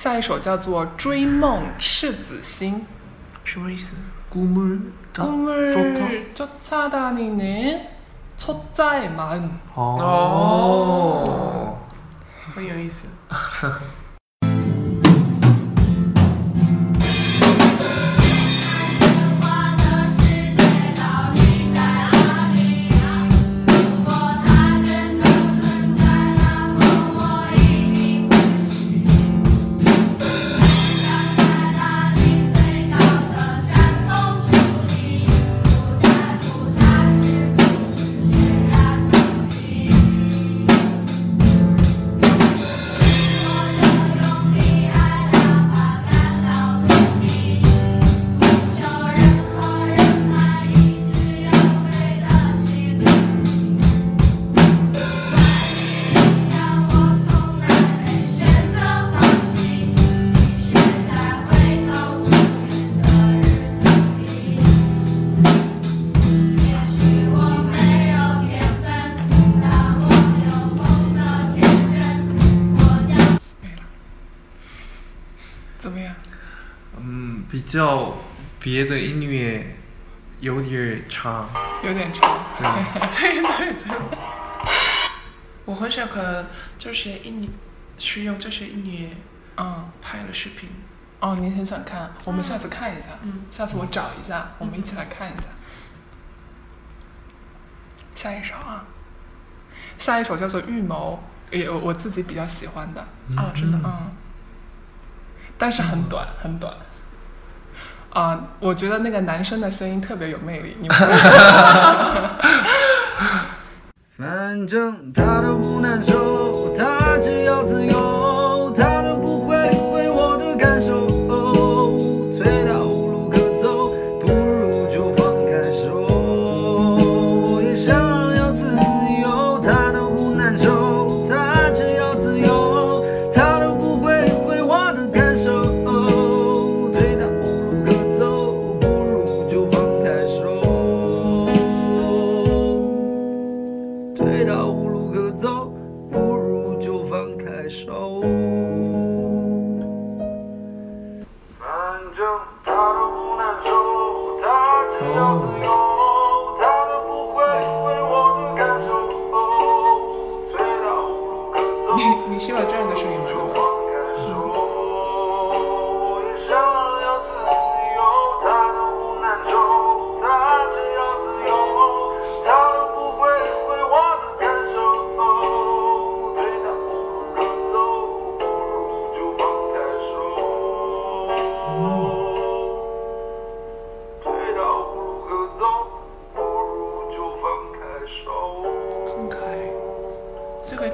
下一首叫做《追梦赤子心什么意思？꿈을》， 쫓 꿈을쫓아다니는초짜의 마음。 哦，很有意思。 怎么样？嗯，比较别的音乐有点长。有点长。对，对对对，我很想可这些音乐使用这些音乐嗯，拍了视频。哦，你很想看，我们下次看一下。嗯下次我找一下，我们一起来看一下。下一首啊，下一首叫做《预谋》，也我我自己比较喜欢的。啊，真的嗯，但是很短，很短。啊、我觉得那个男生的声音特别有魅力，你们会 反正他都不难受，他只要自由，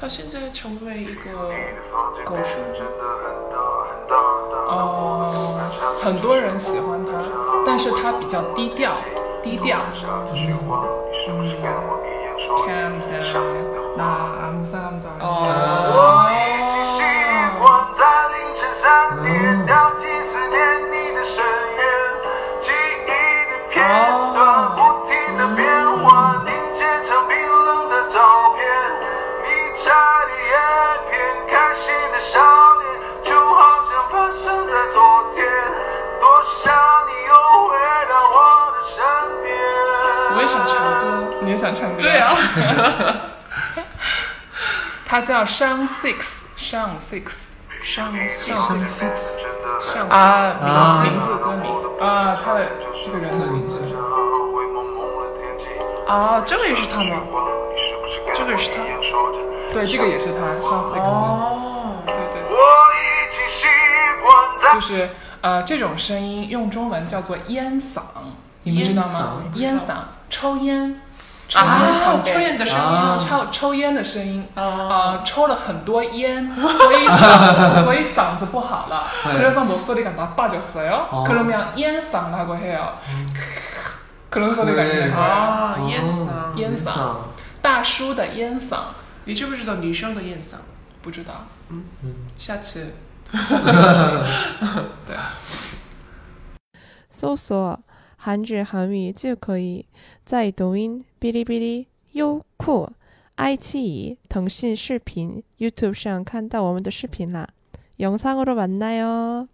他现在成为一个歌手。 어, 很多人喜欢他，但是他比较低调，低调。Calm down，那 I'm Sam 的。我想唱歌？对啊。他叫 Sean Six，Sean Six，上上上上啊名字歌名啊，他的这个人的名字。啊，这个也是他吗？这个也是他。对，这个也是他，Sean Six。哦，对对。我已经习惯在就是呃，这种声音用中文叫做烟嗓，你们知道吗？烟嗓，抽烟啊，对抽烟的声啊音抽抽烟的声音。啊，啊，抽了很多烟，所以嗓所以嗓子不好了. 네. 그래서 목소리가 나빠졌어요. 어. 그러면烟嗓라고 해요. 그런 소리가 네. 있는 거예요. 啊，哦烟嗓。烟嗓大叔的烟嗓你知不知道女生的烟嗓？不知道，嗯下次对。搜索“ 韩日韩语”就可以在抖音、哔哩哔哩、优酷、爱奇艺、腾讯视频、YouTube 上看到我们的视频啦。영상으로만나요